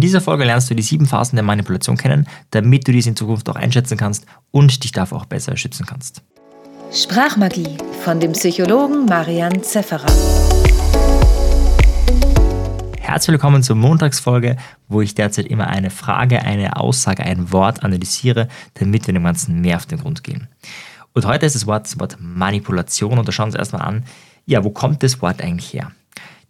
In dieser Folge lernst du die sieben Phasen der Manipulation kennen, damit du diese in Zukunft auch einschätzen kannst und dich davor auch besser schützen kannst. Sprachmagie von dem Psychologen Marian Zefferer. Herzlich willkommen zur Montagsfolge, wo ich derzeit immer eine Frage, eine Aussage, ein Wort analysiere, damit wir dem Ganzen mehr auf den Grund gehen. Und heute ist das Wort das Wort Manipulation und da schauen wir uns erstmal an, ja, wo kommt das Wort eigentlich her?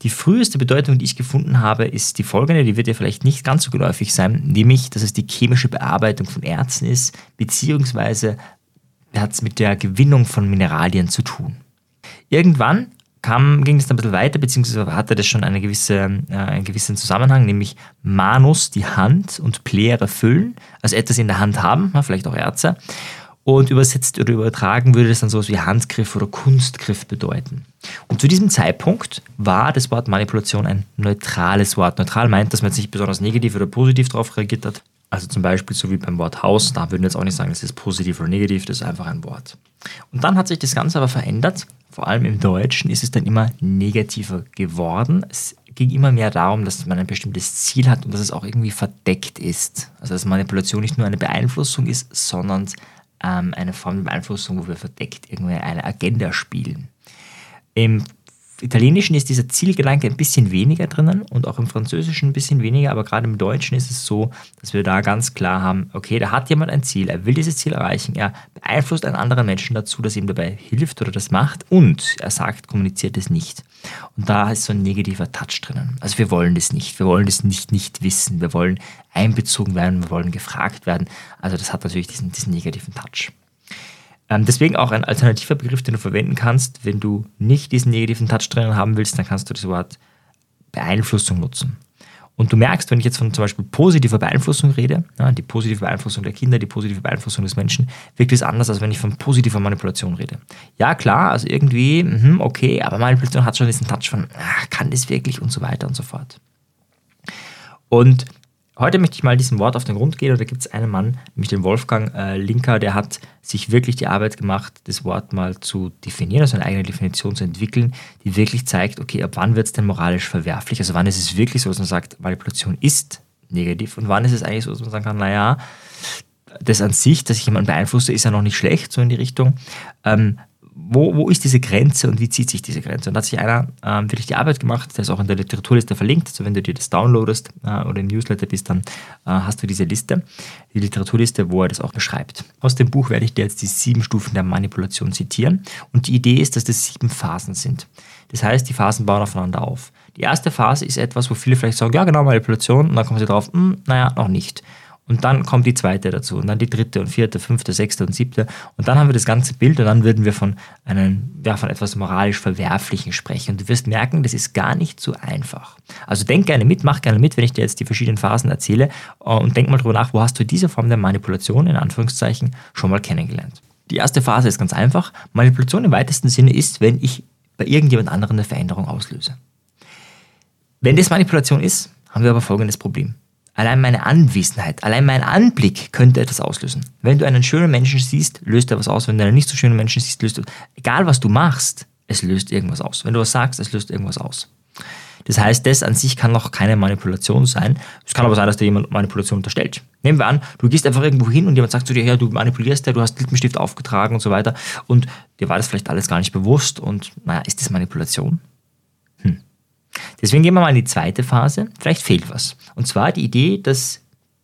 Die früheste Bedeutung, die ich gefunden habe, ist die folgende, die wird ja vielleicht nicht ganz so geläufig sein, nämlich, dass es die chemische Bearbeitung von Erzen ist, beziehungsweise hat es mit der Gewinnung von Mineralien zu tun. Irgendwann kam, ging es ein bisschen weiter, beziehungsweise hatte das schon eine gewisse, äh, einen gewissen Zusammenhang, nämlich Manus, die Hand, und Plere füllen, also etwas in der Hand haben, vielleicht auch Erze. Und übersetzt oder übertragen würde das dann sowas wie Handgriff oder Kunstgriff bedeuten. Und zu diesem Zeitpunkt war das Wort Manipulation ein neutrales Wort. Neutral meint, dass man jetzt nicht besonders negativ oder positiv darauf reagiert hat. Also zum Beispiel so wie beim Wort Haus, da würden wir jetzt auch nicht sagen, das ist positiv oder negativ, das ist einfach ein Wort. Und dann hat sich das Ganze aber verändert. Vor allem im Deutschen ist es dann immer negativer geworden. Es ging immer mehr darum, dass man ein bestimmtes Ziel hat und dass es auch irgendwie verdeckt ist. Also dass Manipulation nicht nur eine Beeinflussung ist, sondern ähm, eine Form der Beeinflussung, wo wir verdeckt irgendwie eine Agenda spielen. Im Italienischen ist dieser Zielgedanke ein bisschen weniger drinnen und auch im Französischen ein bisschen weniger, aber gerade im Deutschen ist es so, dass wir da ganz klar haben, okay, da hat jemand ein Ziel, er will dieses Ziel erreichen, er beeinflusst einen anderen Menschen dazu, dass ihm dabei hilft oder das macht und er sagt, kommuniziert es nicht. Und da ist so ein negativer Touch drinnen. Also wir wollen das nicht, wir wollen das nicht nicht wissen, wir wollen einbezogen werden, wir wollen gefragt werden. Also das hat natürlich diesen, diesen negativen Touch. Ähm, deswegen auch ein alternativer Begriff, den du verwenden kannst, wenn du nicht diesen negativen Touch drinnen haben willst, dann kannst du das Wort Beeinflussung nutzen. Und du merkst, wenn ich jetzt von zum Beispiel positiver Beeinflussung rede, ja, die positive Beeinflussung der Kinder, die positive Beeinflussung des Menschen, wirkt es anders, als wenn ich von positiver Manipulation rede. Ja, klar, also irgendwie, mh, okay, aber Manipulation hat schon diesen Touch von, ach, kann das wirklich und so weiter und so fort. Und Heute möchte ich mal diesem Wort auf den Grund gehen. Und da gibt es einen Mann, nämlich den Wolfgang äh, Linker, der hat sich wirklich die Arbeit gemacht, das Wort mal zu definieren, also eine eigene Definition zu entwickeln, die wirklich zeigt, okay, ab wann wird es denn moralisch verwerflich? Also wann ist es wirklich so, dass man sagt, Manipulation ist negativ und wann ist es eigentlich so, dass man sagen kann, naja, das an sich, dass ich jemanden beeinflusse, ist ja noch nicht schlecht, so in die Richtung. Ähm, wo, wo ist diese Grenze und wie zieht sich diese Grenze? Und da hat sich einer ähm, wirklich die Arbeit gemacht, der ist auch in der Literaturliste verlinkt. Also wenn du dir das downloadest äh, oder im Newsletter bist, dann äh, hast du diese Liste, die Literaturliste, wo er das auch beschreibt. Aus dem Buch werde ich dir jetzt die sieben Stufen der Manipulation zitieren. Und die Idee ist, dass das sieben Phasen sind. Das heißt, die Phasen bauen aufeinander auf. Die erste Phase ist etwas, wo viele vielleicht sagen, ja genau, Manipulation, und dann kommen sie drauf, hm, naja, noch nicht. Und dann kommt die zweite dazu und dann die dritte und vierte, fünfte, sechste und siebte. Und dann haben wir das ganze Bild und dann würden wir von einem, ja, von etwas moralisch Verwerflichen sprechen. Und du wirst merken, das ist gar nicht so einfach. Also denk gerne mit, mach gerne mit, wenn ich dir jetzt die verschiedenen Phasen erzähle äh, und denk mal drüber nach, wo hast du diese Form der Manipulation in Anführungszeichen schon mal kennengelernt. Die erste Phase ist ganz einfach. Manipulation im weitesten Sinne ist, wenn ich bei irgendjemand anderem eine Veränderung auslöse. Wenn das Manipulation ist, haben wir aber folgendes Problem. Allein meine Anwesenheit, allein mein Anblick könnte etwas auslösen. Wenn du einen schönen Menschen siehst, löst er was aus. Wenn du einen nicht so schönen Menschen siehst, löst er. Egal was du machst, es löst irgendwas aus. Wenn du was sagst, es löst irgendwas aus. Das heißt, das an sich kann noch keine Manipulation sein. Es kann aber sein, dass dir jemand Manipulation unterstellt. Nehmen wir an, du gehst einfach irgendwo hin und jemand sagt zu dir, ja, du manipulierst ja, du hast Lippenstift aufgetragen und so weiter. Und dir war das vielleicht alles gar nicht bewusst. Und naja, ist das Manipulation? Deswegen gehen wir mal in die zweite Phase. Vielleicht fehlt was. Und zwar die Idee, dass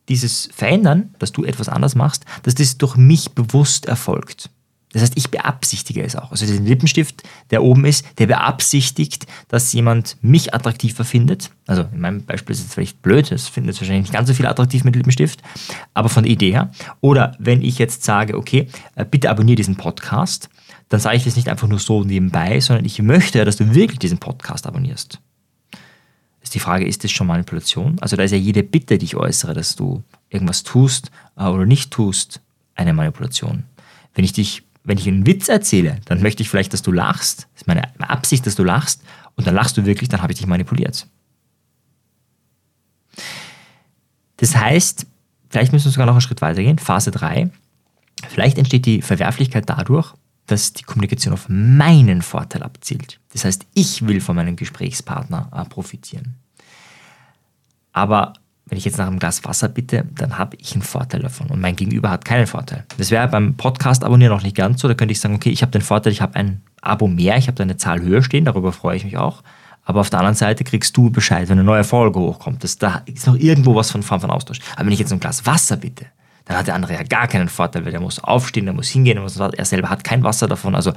dieses Verändern, dass du etwas anders machst, dass das durch mich bewusst erfolgt. Das heißt, ich beabsichtige es auch. Also der Lippenstift, der oben ist, der beabsichtigt, dass jemand mich attraktiver findet. Also in meinem Beispiel ist es vielleicht blöd, das findet es wahrscheinlich nicht ganz so viel attraktiv mit Lippenstift, aber von der Idee her. Oder wenn ich jetzt sage, okay, äh, bitte abonniere diesen Podcast, dann sage ich das nicht einfach nur so nebenbei, sondern ich möchte, dass du wirklich diesen Podcast abonnierst ist die Frage, ist das schon Manipulation? Also da ist ja jede Bitte, die ich äußere, dass du irgendwas tust äh, oder nicht tust, eine Manipulation. Wenn ich dich, wenn ich einen Witz erzähle, dann möchte ich vielleicht, dass du lachst. Das ist meine Absicht, dass du lachst und dann lachst du wirklich, dann habe ich dich manipuliert. Das heißt, vielleicht müssen wir sogar noch einen Schritt weiter gehen. Phase 3. Vielleicht entsteht die Verwerflichkeit dadurch, dass die Kommunikation auf meinen Vorteil abzielt. Das heißt, ich will von meinem Gesprächspartner äh, profitieren. Aber wenn ich jetzt nach einem Glas Wasser bitte, dann habe ich einen Vorteil davon und mein Gegenüber hat keinen Vorteil. Das wäre beim Podcast abonnieren noch nicht ganz so. Da könnte ich sagen, okay, ich habe den Vorteil, ich habe ein Abo mehr, ich habe da eine Zahl höher stehen, darüber freue ich mich auch. Aber auf der anderen Seite kriegst du Bescheid, wenn eine neue Folge hochkommt. Das, da ist noch irgendwo was von Form von Austausch. Aber wenn ich jetzt ein Glas Wasser bitte, dann hat der andere ja gar keinen Vorteil, weil der muss aufstehen, der muss hingehen, muss, er selber hat kein Wasser davon. Also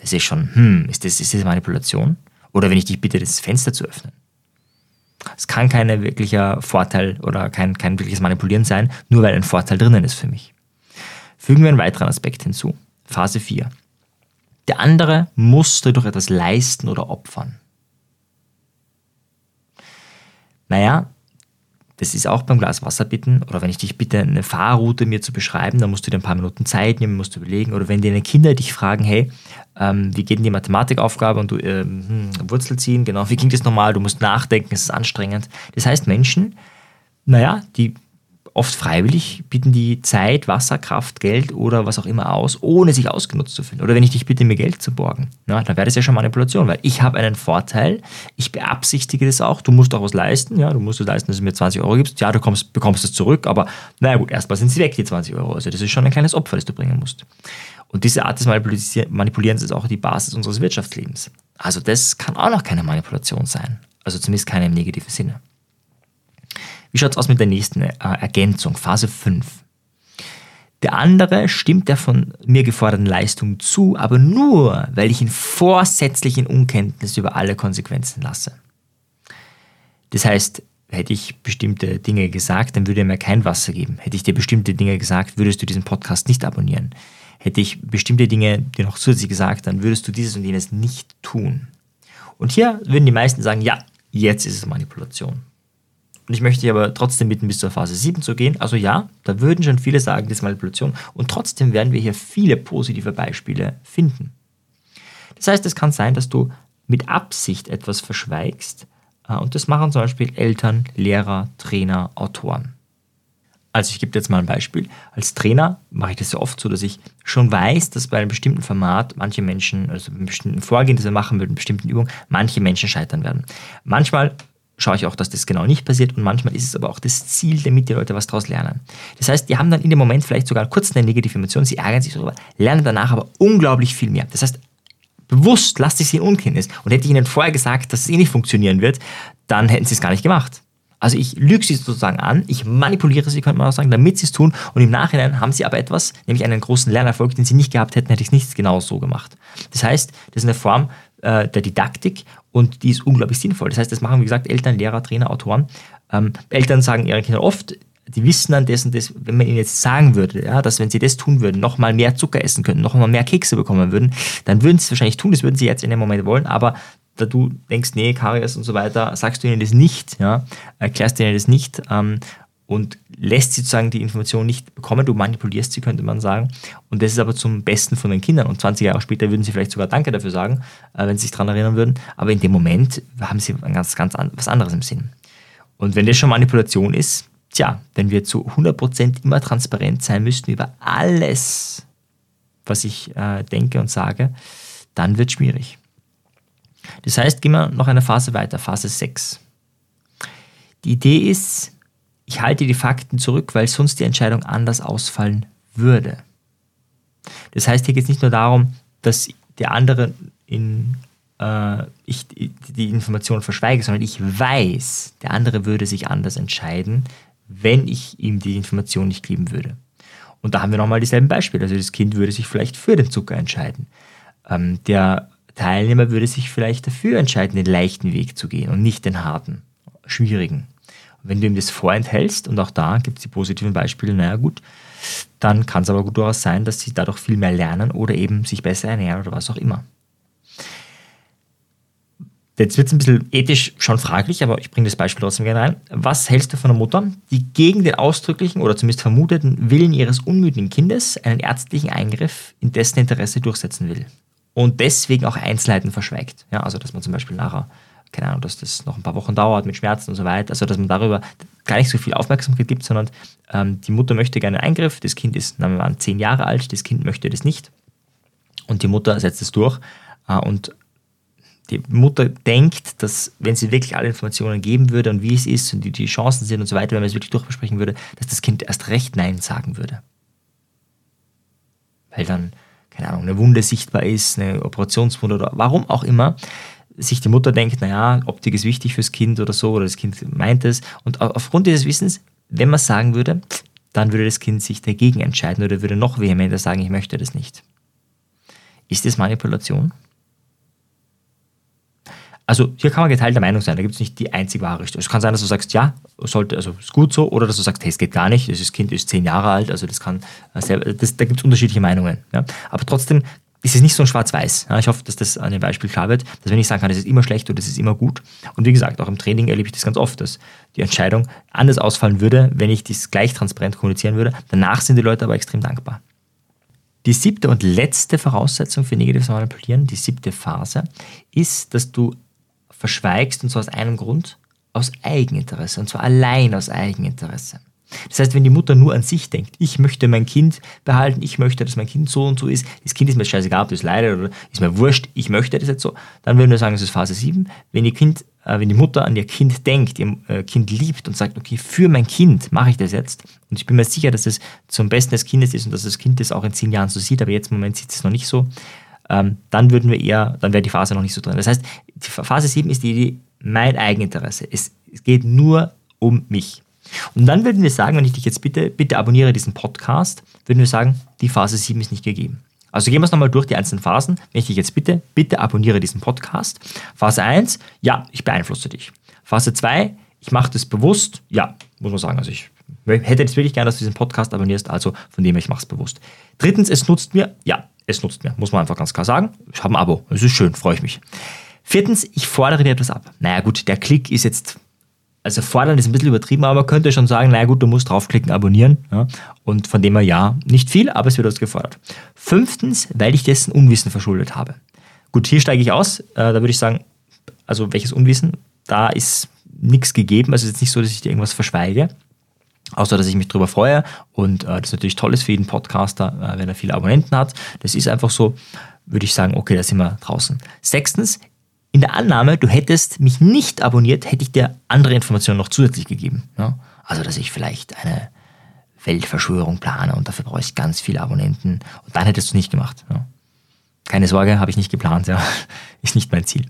es ist schon, hm, ist das, ist das Manipulation? Oder wenn ich dich bitte, das Fenster zu öffnen. Es kann kein wirklicher Vorteil oder kein, kein wirkliches Manipulieren sein, nur weil ein Vorteil drinnen ist für mich. Fügen wir einen weiteren Aspekt hinzu. Phase 4. Der andere muss dadurch etwas leisten oder opfern. Naja, das ist auch beim Glas Wasser bitten oder wenn ich dich bitte, eine Fahrroute mir zu beschreiben, dann musst du dir ein paar Minuten Zeit nehmen, musst du überlegen. Oder wenn deine Kinder dich fragen, hey, ähm, wie geht denn die Mathematikaufgabe und du ähm, hm, Wurzel ziehen, genau, wie ging das normal, du musst nachdenken, es ist anstrengend. Das heißt, Menschen, naja, die oft freiwillig bieten die Zeit, Wasser, Kraft, Geld oder was auch immer aus, ohne sich ausgenutzt zu fühlen. Oder wenn ich dich bitte, mir Geld zu borgen, na, dann wäre das ja schon Manipulation, weil ich habe einen Vorteil, ich beabsichtige das auch, du musst auch was leisten, ja, du musst es leisten, dass du mir 20 Euro gibst, ja, du kommst, bekommst es zurück, aber naja gut, erstmal sind sie weg, die 20 Euro. Also das ist schon ein kleines Opfer, das du bringen musst. Und diese Art des Manipulierens ist auch die Basis unseres Wirtschaftslebens. Also das kann auch noch keine Manipulation sein. Also zumindest keine im negativen Sinne. Wie schaut es aus mit der nächsten äh, Ergänzung, Phase 5? Der andere stimmt der von mir geforderten Leistung zu, aber nur, weil ich ihn vorsätzlich in Unkenntnis über alle Konsequenzen lasse. Das heißt, hätte ich bestimmte Dinge gesagt, dann würde er mir kein Wasser geben. Hätte ich dir bestimmte Dinge gesagt, würdest du diesen Podcast nicht abonnieren. Hätte ich bestimmte Dinge dir noch zusätzlich gesagt, dann würdest du dieses und jenes nicht tun. Und hier würden die meisten sagen, ja, jetzt ist es Manipulation. Und ich möchte aber trotzdem bitten, bis zur Phase 7 zu gehen. Also ja, da würden schon viele sagen, das ist Manipulation. Und trotzdem werden wir hier viele positive Beispiele finden. Das heißt, es kann sein, dass du mit Absicht etwas verschweigst. Äh, und das machen zum Beispiel Eltern, Lehrer, Trainer, Autoren. Also ich gebe dir jetzt mal ein Beispiel. Als Trainer mache ich das so oft so, dass ich schon weiß, dass bei einem bestimmten Format manche Menschen, also bei einem bestimmten Vorgehen, das wir machen mit einer bestimmten Übung, manche Menschen scheitern werden. Manchmal schaue ich auch, dass das genau nicht passiert und manchmal ist es aber auch das Ziel, damit die Leute was daraus lernen. Das heißt, die haben dann in dem Moment vielleicht sogar kurz eine negative Emotion, sie ärgern sich darüber, lernen danach aber unglaublich viel mehr. Das heißt, bewusst lasst ich sie in Unkenntnis und hätte ich ihnen vorher gesagt, dass es eh nicht funktionieren wird, dann hätten sie es gar nicht gemacht. Also ich lüge sie sozusagen an, ich manipuliere sie, könnte man auch sagen, damit sie es tun und im Nachhinein haben sie aber etwas, nämlich einen großen Lernerfolg, den sie nicht gehabt hätten, hätte ich es nicht genau so gemacht. Das heißt, das ist eine Form äh, der Didaktik und die ist unglaublich sinnvoll. Das heißt, das machen, wie gesagt, Eltern, Lehrer, Trainer, Autoren. Ähm, Eltern sagen ihren Kindern oft, die wissen dann dessen, das, wenn man ihnen jetzt sagen würde, ja, dass wenn sie das tun würden, noch mal mehr Zucker essen könnten, noch mal mehr Kekse bekommen würden, dann würden sie es wahrscheinlich tun, das würden sie jetzt in dem Moment wollen, aber da du denkst, nee, Karies und so weiter, sagst du ihnen das nicht, ja, erklärst ihnen das nicht ähm, und lässt sie sozusagen die Information nicht bekommen, du manipulierst sie, könnte man sagen. Und das ist aber zum Besten von den Kindern. Und 20 Jahre später würden sie vielleicht sogar Danke dafür sagen, äh, wenn sie sich daran erinnern würden. Aber in dem Moment haben sie ganz, ganz an, was anderes im Sinn. Und wenn das schon Manipulation ist, tja, wenn wir zu 100% immer transparent sein müssten über alles, was ich äh, denke und sage, dann wird es schwierig. Das heißt, gehen wir noch eine Phase weiter, Phase 6. Die Idee ist, ich halte die Fakten zurück, weil sonst die Entscheidung anders ausfallen würde. Das heißt, hier geht es nicht nur darum, dass der andere in, äh, ich die Information verschweige, sondern ich weiß, der andere würde sich anders entscheiden, wenn ich ihm die Information nicht geben würde. Und da haben wir nochmal dieselben Beispiele. Also das Kind würde sich vielleicht für den Zucker entscheiden. Ähm, der Teilnehmer würde sich vielleicht dafür entscheiden, den leichten Weg zu gehen und nicht den harten, schwierigen. Wenn du ihm das vorenthältst, und auch da gibt es die positiven Beispiele, naja gut, dann kann es aber gut durchaus sein, dass sie dadurch viel mehr lernen oder eben sich besser ernähren oder was auch immer. Jetzt wird es ein bisschen ethisch schon fraglich, aber ich bringe das Beispiel trotzdem gerne rein. Was hältst du von einer Mutter, die gegen den ausdrücklichen oder zumindest vermuteten Willen ihres unmütigen Kindes einen ärztlichen Eingriff in dessen Interesse durchsetzen will? Und deswegen auch Einzelheiten verschweigt. Ja, also, dass man zum Beispiel nachher keine Ahnung, dass das noch ein paar Wochen dauert mit Schmerzen und so weiter. Also, dass man darüber gar nicht so viel Aufmerksamkeit gibt, sondern ähm, die Mutter möchte gerne einen Eingriff, das Kind ist, nehmen wir mal, zehn Jahre alt, das Kind möchte das nicht und die Mutter setzt es durch äh, und die Mutter denkt, dass wenn sie wirklich alle Informationen geben würde und wie es ist und wie die Chancen sind und so weiter, wenn man es wirklich durchbesprechen würde, dass das Kind erst recht Nein sagen würde. Weil dann, keine Ahnung, eine Wunde sichtbar ist, eine Operationswunde oder warum auch immer, sich die Mutter denkt, naja, Optik ist wichtig fürs Kind oder so, oder das Kind meint es. Und aufgrund dieses Wissens, wenn man sagen würde, dann würde das Kind sich dagegen entscheiden oder würde noch vehementer sagen, ich möchte das nicht. Ist das Manipulation? Also hier kann man geteilter Meinung sein, da gibt es nicht die einzig wahre Richtung. Es kann sein, dass du sagst, ja, sollte, also ist gut so, oder dass du sagst, hey, es geht gar nicht, das Kind ist zehn Jahre alt, also das kann, äh, das, da gibt es unterschiedliche Meinungen. Ja. Aber trotzdem ist es nicht so ein Schwarz-Weiß. Ich hoffe, dass das an dem Beispiel klar wird, dass wenn ich sagen kann, das ist immer schlecht oder das ist immer gut. Und wie gesagt, auch im Training erlebe ich das ganz oft, dass die Entscheidung anders ausfallen würde, wenn ich das gleich transparent kommunizieren würde. Danach sind die Leute aber extrem dankbar. Die siebte und letzte Voraussetzung für negatives Manipulieren, die siebte Phase, ist, dass du verschweigst und zwar aus einem Grund, aus Eigeninteresse und zwar allein aus Eigeninteresse. Das heißt, wenn die Mutter nur an sich denkt, ich möchte mein Kind behalten, ich möchte, dass mein Kind so und so ist, das Kind ist mir scheißegal, ob das leidet oder ist mir wurscht, ich möchte das jetzt so, dann würden wir sagen, das ist Phase 7. Wenn die, kind, äh, wenn die Mutter an ihr Kind denkt, ihr äh, Kind liebt und sagt, okay, für mein Kind mache ich das jetzt und ich bin mir sicher, dass es zum Besten des Kindes ist und dass das Kind das auch in zehn Jahren so sieht, aber jetzt im Moment sieht es noch nicht so, ähm, dann würden wir eher, dann wäre die Phase noch nicht so drin. Das heißt, die Phase 7 ist die Idee, mein Eigeninteresse. Es, es geht nur um mich. Und dann würden wir sagen, wenn ich dich jetzt bitte, bitte abonniere diesen Podcast, würden wir sagen, die Phase 7 ist nicht gegeben. Also gehen wir es nochmal durch die einzelnen Phasen. Wenn ich dich jetzt bitte, bitte abonniere diesen Podcast. Phase 1, ja, ich beeinflusse dich. Phase 2, ich mache das bewusst. Ja, muss man sagen. Also ich hätte jetzt wirklich gerne, dass du diesen Podcast abonnierst, also von dem her, ich mache es bewusst. Drittens, es nutzt mir. Ja, es nutzt mir, muss man einfach ganz klar sagen. Ich habe ein Abo. Es ist schön, freue ich mich. Viertens, ich fordere dir etwas ab. Naja gut, der Klick ist jetzt also fordern ist ein bisschen übertrieben, aber man könnte schon sagen, naja gut, du musst draufklicken, abonnieren. Ja? Und von dem her ja, nicht viel, aber es wird uns gefordert. Fünftens, weil ich dessen Unwissen verschuldet habe. Gut, hier steige ich aus. Äh, da würde ich sagen, also welches Unwissen? Da ist nichts gegeben. Also es ist nicht so, dass ich dir irgendwas verschweige. Außer, dass ich mich darüber freue und äh, das natürlich toll für jeden Podcaster, äh, wenn er viele Abonnenten hat. Das ist einfach so, würde ich sagen, okay, da sind wir draußen. Sechstens, in der Annahme, du hättest mich nicht abonniert, hätte ich dir andere Informationen noch zusätzlich gegeben. Ja? Also, dass ich vielleicht eine Weltverschwörung plane und dafür brauche ich ganz viele Abonnenten und dann hättest du nicht gemacht. Ja? Keine Sorge, habe ich nicht geplant, ja. ist nicht mein Ziel.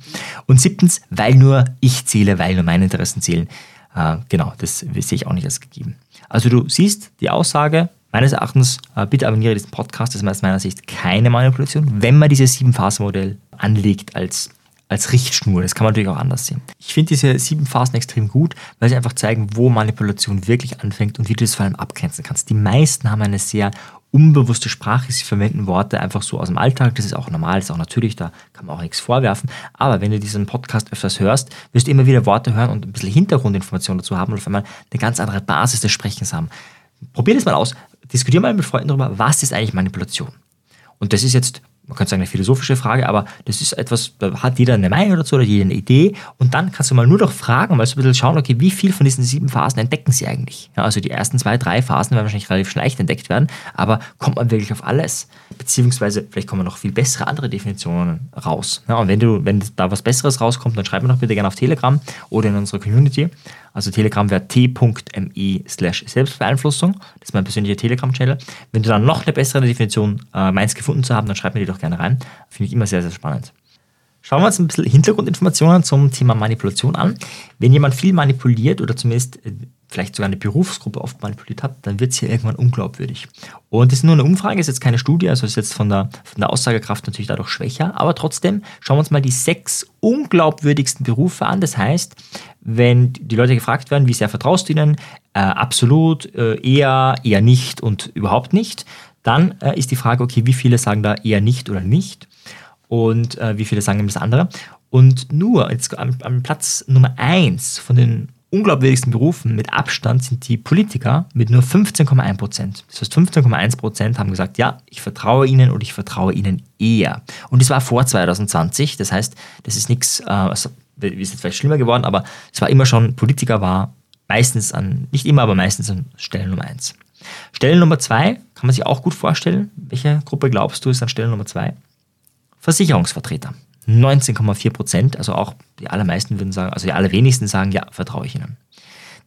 Und siebtens, weil nur ich zähle, weil nur meine Interessen zählen. Äh, genau, das sehe ich auch nicht als gegeben. Also du siehst die Aussage, meines Erachtens, äh, bitte abonniere diesen Podcast, das ist aus meiner Sicht keine Manipulation, wenn man dieses Sieben-Phasen-Modell anlegt als als Richtschnur. Das kann man natürlich auch anders sehen. Ich finde diese sieben Phasen extrem gut, weil sie einfach zeigen, wo Manipulation wirklich anfängt und wie du das vor allem abgrenzen kannst. Die meisten haben eine sehr unbewusste Sprache, sie verwenden Worte einfach so aus dem Alltag, das ist auch normal, das ist auch natürlich, da kann man auch nichts vorwerfen. Aber wenn du diesen Podcast öfters hörst, wirst du immer wieder Worte hören und ein bisschen Hintergrundinformationen dazu haben und auf einmal eine ganz andere Basis des Sprechens haben. Probier das mal aus, diskutier mal mit Freunden darüber, was ist eigentlich Manipulation? Und das ist jetzt man könnte sagen, eine philosophische Frage, aber das ist etwas, da hat jeder eine Meinung dazu oder jeder eine Idee und dann kannst du mal nur noch fragen, mal so ein bisschen schauen, okay, wie viel von diesen sieben Phasen entdecken sie eigentlich? Ja, also die ersten zwei, drei Phasen werden wahrscheinlich relativ leicht entdeckt werden, aber kommt man wirklich auf alles? Beziehungsweise vielleicht kommen noch viel bessere andere Definitionen raus. Ja, und wenn du, wenn da was Besseres rauskommt, dann schreib mir doch bitte gerne auf Telegram oder in unserer Community. Also Telegram wäre t.me slash Selbstbeeinflussung. Das ist mein persönlicher Telegram-Channel. Wenn du dann noch eine bessere Definition äh, meins gefunden zu haben, dann schreib mir die doch gerne rein. Finde ich immer sehr, sehr spannend. Schauen wir uns ein bisschen Hintergrundinformationen zum Thema Manipulation an. Wenn jemand viel manipuliert oder zumindest äh, vielleicht sogar eine Berufsgruppe oft manipuliert hat, dann wird es hier irgendwann unglaubwürdig. Und das ist nur eine Umfrage, ist jetzt keine Studie, also ist jetzt von der, von der Aussagekraft natürlich dadurch schwächer, aber trotzdem schauen wir uns mal die sechs unglaubwürdigsten Berufe an. Das heißt, wenn die Leute gefragt werden, wie sehr vertraust du ihnen, äh, absolut, äh, eher, eher nicht und überhaupt nicht, dann äh, ist die Frage, okay, wie viele sagen da eher nicht oder nicht und äh, wie viele sagen das andere. Und nur jetzt am, am Platz Nummer eins von den unglaubwürdigsten Berufen mit Abstand sind die Politiker mit nur 15,1 Prozent. Das heißt, 15,1 Prozent haben gesagt, ja, ich vertraue ihnen und ich vertraue ihnen eher. Und das war vor 2020. Das heißt, das ist nichts, äh, also, ist jetzt vielleicht schlimmer geworden, aber es war immer schon, Politiker war meistens an, nicht immer, aber meistens an Stelle Nummer 1. Stelle Nummer 2 kann man sich auch gut vorstellen. Welche Gruppe glaubst du ist an Stelle Nummer 2? Versicherungsvertreter. 19,4 Prozent, also auch die allermeisten würden sagen, also die allerwenigsten sagen, ja, vertraue ich ihnen.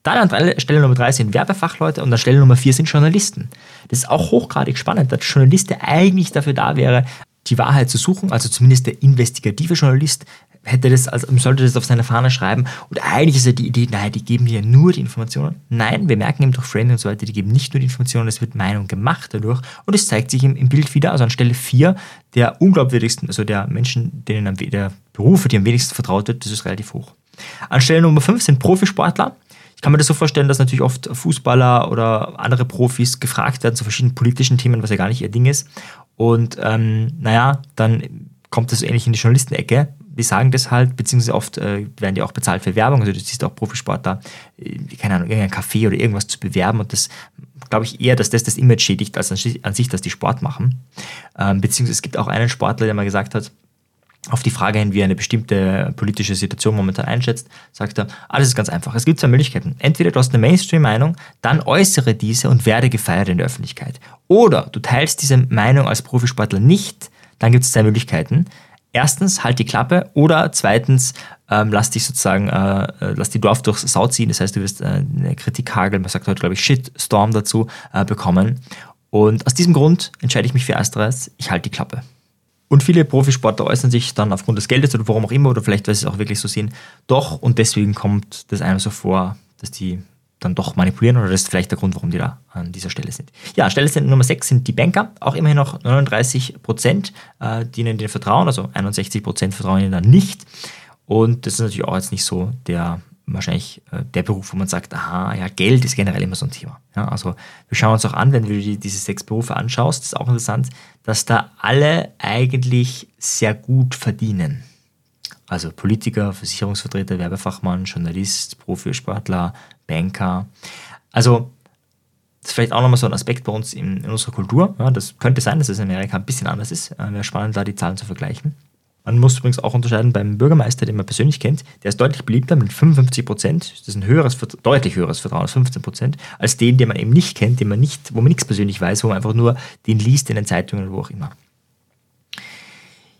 Dann an Stelle Nummer drei sind Werbefachleute und an Stelle Nummer vier sind Journalisten. Das ist auch hochgradig spannend, dass Journalist, der eigentlich dafür da wäre, die Wahrheit zu suchen, also zumindest der investigative Journalist, hätte das, also sollte das auf seine Fahne schreiben. Und eigentlich ist ja die Idee, naja, die geben ja nur die Informationen. Nein, wir merken eben durch Framing und so weiter, die geben nicht nur die Informationen, es wird Meinung gemacht dadurch. Und es zeigt sich im, im Bild wieder, also an Stelle 4 der unglaubwürdigsten, also der Menschen, denen am, der Berufe, die am wenigsten vertraut wird, das ist relativ hoch. An Stelle Nummer 5 sind Profisportler. Ich kann mir das so vorstellen, dass natürlich oft Fußballer oder andere Profis gefragt werden zu verschiedenen politischen Themen, was ja gar nicht ihr Ding ist. Und ähm, naja, dann kommt das ähnlich in die Journalistenecke. Die sagen das halt, beziehungsweise oft äh, werden die auch bezahlt für Werbung. Also du siehst auch Profisportler, äh, keine Ahnung, irgendein Café oder irgendwas zu bewerben. Und das glaube ich eher, dass das das Image schädigt, als an sich, dass die Sport machen. Ähm, beziehungsweise es gibt auch einen Sportler, der mal gesagt hat, auf die Frage hin, wie er eine bestimmte politische Situation momentan einschätzt, sagt er, alles ist ganz einfach. Es gibt zwei Möglichkeiten. Entweder du hast eine Mainstream-Meinung, dann äußere diese und werde gefeiert in der Öffentlichkeit. Oder du teilst diese Meinung als Profisportler nicht, dann gibt es zwei Möglichkeiten. Erstens, halt die Klappe oder zweitens, ähm, lass dich sozusagen, äh, äh lass die Dorf durchs Sau ziehen. Das heißt, du wirst äh, eine Kritikhagel, man sagt heute, glaube ich, Shitstorm dazu äh, bekommen. Und aus diesem Grund entscheide ich mich für ersteres, ich halte die Klappe. Und viele Profisportler äußern sich dann aufgrund des Geldes oder warum auch immer, oder vielleicht, weil sie es auch wirklich so sehen, doch. Und deswegen kommt das einem so vor, dass die dann doch manipulieren oder das ist vielleicht der Grund, warum die da an dieser Stelle sind. Ja, Stelle Nummer 6 sind die Banker, auch immerhin noch 39 Prozent, äh, die ihnen den vertrauen, also 61 Prozent vertrauen ihnen dann nicht. Und das ist natürlich auch jetzt nicht so der wahrscheinlich äh, der Beruf, wo man sagt, aha, ja, Geld ist generell immer so ein Thema. Ja, also wir schauen uns auch an, wenn du dir diese sechs Berufe anschaust, ist auch interessant, dass da alle eigentlich sehr gut verdienen. Also Politiker, Versicherungsvertreter, Werbefachmann, Journalist, Profisportler, Banker. Also das ist vielleicht auch nochmal so ein Aspekt bei uns in, in unserer Kultur. Ja, das könnte sein, dass es in Amerika ein bisschen anders ist. Äh, Wäre spannend, da die Zahlen zu vergleichen. Man muss übrigens auch unterscheiden beim Bürgermeister, den man persönlich kennt. Der ist deutlich beliebter mit 55 Prozent. Das ist ein höheres, deutlich höheres Vertrauen als 15 Prozent, als den, den man eben nicht kennt, den man nicht, wo man nichts persönlich weiß, wo man einfach nur den liest in den Zeitungen oder wo auch immer.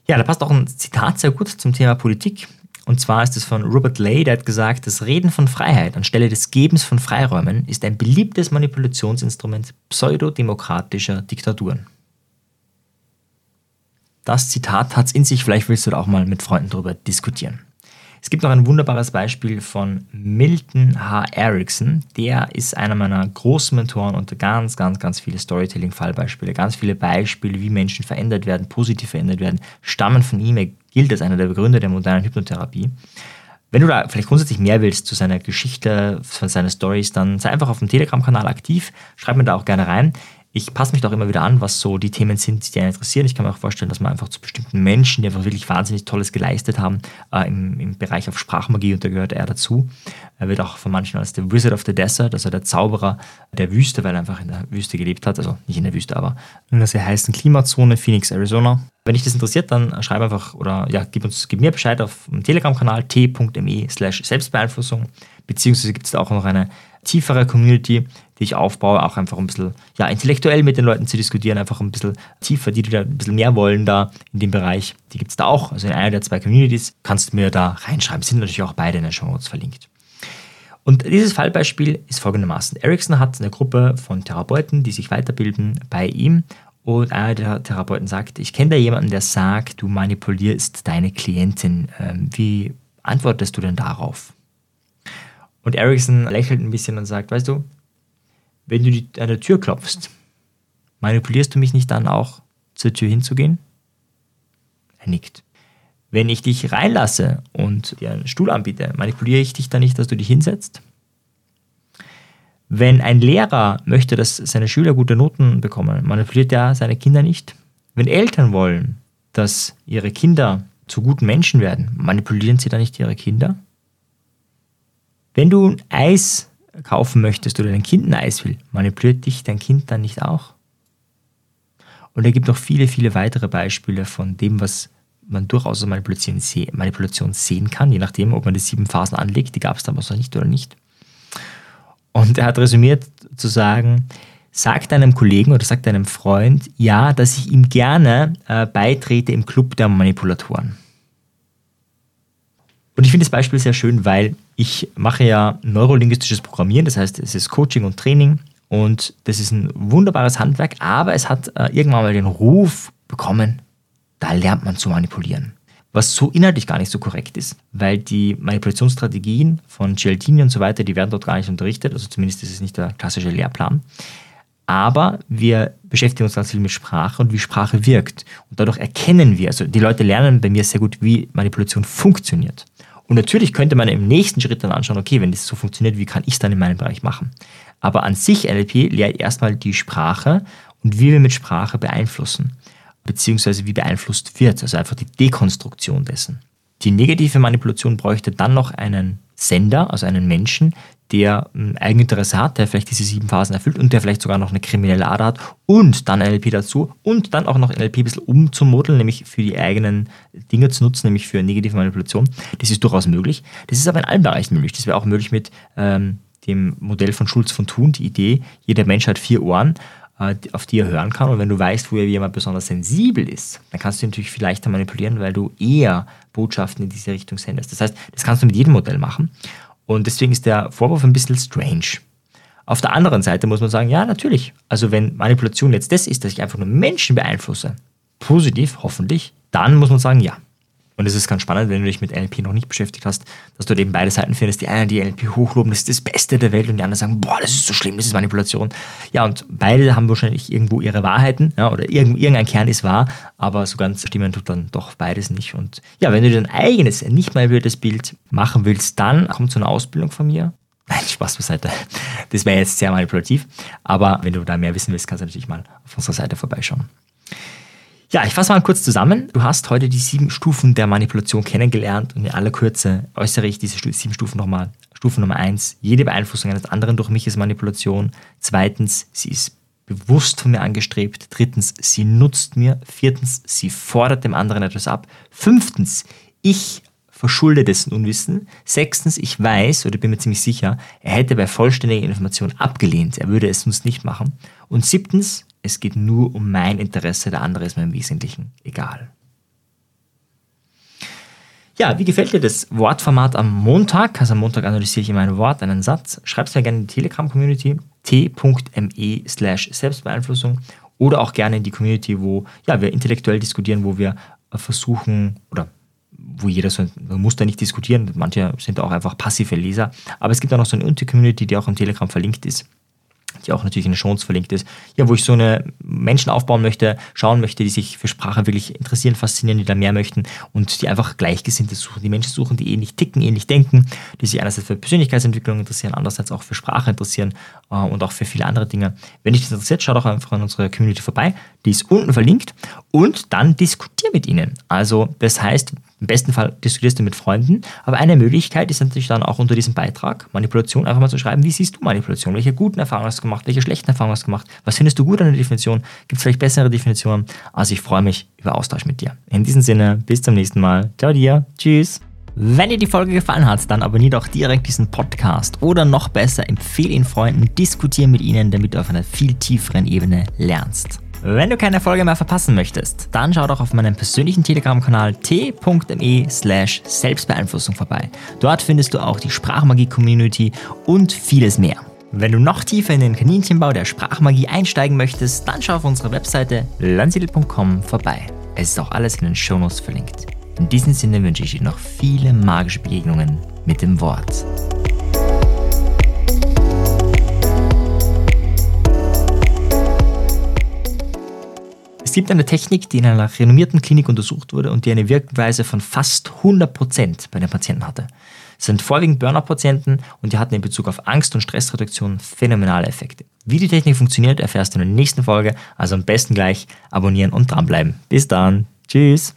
Ja, da passt auch ein Zitat sehr gut zum Thema Politik. Und zwar ist es von Robert Lay, der hat gesagt, das Reden von Freiheit anstelle des Gebens von Freiräumen ist ein beliebtes Manipulationsinstrument pseudodemokratischer Diktaturen. Das Zitat hat es in sich, vielleicht willst du da auch mal mit Freunden drüber diskutieren. Es gibt noch ein wunderbares Beispiel von Milton H. Erickson. Der ist einer meiner großen Mentoren und ganz, ganz, ganz viele Storytelling-Fallbeispiele, ganz viele Beispiele, wie Menschen verändert werden, positiv verändert werden, stammen von ihm. Er gilt als einer der Begründer der modernen Hypnotherapie. Wenn du da vielleicht grundsätzlich mehr willst zu seiner Geschichte, von seinen Stories, dann sei einfach auf dem Telegram-Kanal aktiv. Schreib mir da auch gerne rein ich passe mich doch immer wieder an, was so die Themen sind, die einen interessieren. Ich kann mir auch vorstellen, dass man einfach zu bestimmten Menschen, die einfach wirklich wahnsinnig Tolles geleistet haben, äh, im, im, Bereich auf Sprachmagie, und da gehört er dazu. Er wird auch von manchen als der Wizard of the Desert, also der Zauberer der Wüste, weil er einfach in der Wüste gelebt hat. Also nicht in der Wüste, aber in einer sehr heißen Klimazone, Phoenix, Arizona. Wenn dich das interessiert, dann schreib einfach oder ja, gib, uns, gib mir Bescheid auf dem Telegram-Kanal t.me slash Selbstbeeinflussung. Beziehungsweise gibt es da auch noch eine tiefere Community, die ich aufbaue, auch einfach ein bisschen ja, intellektuell mit den Leuten zu diskutieren, einfach ein bisschen tiefer, die, die da ein bisschen mehr wollen da in dem Bereich. Die gibt es da auch. Also in einer der zwei Communities kannst du mir da reinschreiben. Sind natürlich auch beide in den Show Notes verlinkt. Und dieses Fallbeispiel ist folgendermaßen. Ericsson hat eine Gruppe von Therapeuten, die sich weiterbilden bei ihm. Und einer der Therapeuten sagt, ich kenne da jemanden, der sagt, du manipulierst deine Klientin. Ähm, wie antwortest du denn darauf? Und Ericsson lächelt ein bisschen und sagt, weißt du, wenn du die, an der Tür klopfst, manipulierst du mich nicht dann auch zur Tür hinzugehen? Er nickt. Wenn ich dich reinlasse und dir einen Stuhl anbiete, manipuliere ich dich dann nicht, dass du dich hinsetzt? Wenn ein Lehrer möchte, dass seine Schüler gute Noten bekommen, manipuliert er seine Kinder nicht? Wenn Eltern wollen, dass ihre Kinder zu guten Menschen werden, manipulieren sie dann nicht ihre Kinder? Wenn du Eis kaufen möchtest oder dein Kind ein Eis will, manipuliert dich dein Kind dann nicht auch? Und er gibt noch viele, viele weitere Beispiele von dem, was man durchaus als Manipulation, Manipulation sehen kann, je nachdem, ob man die sieben Phasen anlegt. Die gab es damals noch nicht oder nicht. Und er hat resümiert zu sagen, sag deinem Kollegen oder sag deinem Freund, ja, dass ich ihm gerne äh, beitrete im Club der Manipulatoren. Und ich finde das Beispiel sehr schön, weil ich mache ja neurolinguistisches Programmieren, das heißt, es ist Coaching und Training und das ist ein wunderbares Handwerk, aber es hat äh, irgendwann mal den Ruf bekommen, da lernt man zu manipulieren. Was so inhaltlich gar nicht so korrekt ist, weil die Manipulationsstrategien von Cialdini und so weiter, die werden dort gar nicht unterrichtet, also zumindest ist es nicht der klassische Lehrplan. Aber wir beschäftigen uns ganz viel mit Sprache und wie Sprache wirkt. Und dadurch erkennen wir, also die Leute lernen bei mir sehr gut, wie Manipulation funktioniert. Und natürlich könnte man im nächsten Schritt dann anschauen, okay, wenn das so funktioniert, wie kann ich es dann in meinem Bereich machen? Aber an sich NLP lehrt erstmal die Sprache und wie wir mit Sprache beeinflussen, beziehungsweise wie beeinflusst wird, also einfach die Dekonstruktion dessen. Die negative Manipulation bräuchte dann noch einen Sender, also einen Menschen, der ein ähm, Eigeninteresse hat, der vielleicht diese sieben Phasen erfüllt und der vielleicht sogar noch eine kriminelle Ader hat und dann NLP dazu und dann auch noch NLP ein bisschen umzumodeln, nämlich für die eigenen Dinge zu nutzen, nämlich für negative Manipulation. Das ist durchaus möglich. Das ist aber in allen Bereichen möglich. Das wäre auch möglich mit ähm, dem Modell von Schulz von Thun, die Idee, jeder Mensch hat vier Ohren auf die er hören kann. Und wenn du weißt, wo jemand besonders sensibel ist, dann kannst du ihn natürlich viel leichter manipulieren, weil du eher Botschaften in diese Richtung sendest. Das heißt, das kannst du mit jedem Modell machen. Und deswegen ist der Vorwurf ein bisschen strange. Auf der anderen Seite muss man sagen, ja, natürlich. Also wenn Manipulation jetzt das ist, dass ich einfach nur Menschen beeinflusse, positiv, hoffentlich, dann muss man sagen, ja, und es ist ganz spannend, wenn du dich mit NLP noch nicht beschäftigt hast, dass du eben beide Seiten findest. Die einen, die NLP hochloben, das ist das Beste der Welt und die anderen sagen, boah, das ist so schlimm, das ist Manipulation. Ja, und beide haben wahrscheinlich irgendwo ihre Wahrheiten, ja, oder irgendein Kern ist wahr, aber so ganz stimmen tut dann doch beides nicht. Und ja, wenn du dein eigenes, nicht mal das Bild machen willst, dann kommt so eine Ausbildung von mir. Nein, Spaß beiseite. Das wäre jetzt sehr manipulativ. Aber wenn du da mehr wissen willst, kannst du natürlich mal auf unserer Seite vorbeischauen. Ja, ich fasse mal kurz zusammen. Du hast heute die sieben Stufen der Manipulation kennengelernt und in aller Kürze äußere ich diese sieben Stufen nochmal. Stufe Nummer eins, jede Beeinflussung eines anderen durch mich ist Manipulation. Zweitens, sie ist bewusst von mir angestrebt. Drittens, sie nutzt mir. Viertens, sie fordert dem anderen etwas ab. Fünftens, ich verschulde dessen Unwissen. Sechstens, ich weiß oder bin mir ziemlich sicher, er hätte bei vollständiger Information abgelehnt. Er würde es sonst nicht machen. Und siebtens, es geht nur um mein Interesse, der andere ist mir im Wesentlichen egal. Ja, wie gefällt dir das Wortformat am Montag? Also am Montag analysiere ich immer ein Wort, einen Satz. Schreib es mir gerne in die Telegram-Community t.me slash Selbstbeeinflussung oder auch gerne in die Community, wo ja, wir intellektuell diskutieren, wo wir versuchen oder wo jeder so, man muss da nicht diskutieren, manche sind auch einfach passive Leser, aber es gibt auch noch so eine Unter-Community, die auch im Telegram verlinkt ist die auch natürlich in den Shows verlinkt ist, ja, wo ich so eine Menschen aufbauen möchte, schauen möchte, die sich für Sprache wirklich interessieren, faszinieren, die da mehr möchten und die einfach Gleichgesinnte suchen, die Menschen suchen, die ähnlich ticken, ähnlich denken, die sich einerseits für Persönlichkeitsentwicklung interessieren, andererseits auch für Sprache interessieren äh, und auch für viele andere Dinge. Wenn dich das interessiert, schau doch einfach an unserer Community vorbei, die ist unten verlinkt und dann diskutier mit ihnen. Also das heißt, im besten Fall diskutierst du mit Freunden, aber eine Möglichkeit ist natürlich dann auch unter diesem Beitrag, Manipulation, einfach mal zu schreiben, wie siehst du Manipulation? Welche guten Erfahrungen hast du gemacht? Welche schlechten Erfahrungen hast du gemacht? Was findest du gut an der Definition? Gibt es vielleicht bessere Definitionen? Also ich freue mich über Austausch mit dir. In diesem Sinne, bis zum nächsten Mal. Ciao dir. Tschüss. Wenn dir die Folge gefallen hat, dann abonniere doch direkt diesen Podcast oder noch besser, empfehle ihn Freunden, diskutiere mit ihnen, damit du auf einer viel tieferen Ebene lernst. Wenn du keine Folge mehr verpassen möchtest, dann schau doch auf meinem persönlichen Telegram-Kanal t.me slash Selbstbeeinflussung vorbei. Dort findest du auch die Sprachmagie-Community und vieles mehr. Wenn du noch tiefer in den Kaninchenbau der Sprachmagie einsteigen möchtest, dann schau auf unserer Webseite landsiedel.com vorbei. Es ist auch alles in den Shownotes verlinkt. In diesem Sinne wünsche ich dir noch viele magische Begegnungen mit dem Wort. Gibt eine Technik, die in einer renommierten Klinik untersucht wurde und die eine Wirkweise von fast 100% bei den Patienten hatte. Es sind vorwiegend Burnout-Patienten und die hatten in Bezug auf Angst und Stressreduktion phänomenale Effekte. Wie die Technik funktioniert, erfährst du in der nächsten Folge, also am besten gleich abonnieren und dranbleiben. Bis dann. Tschüss.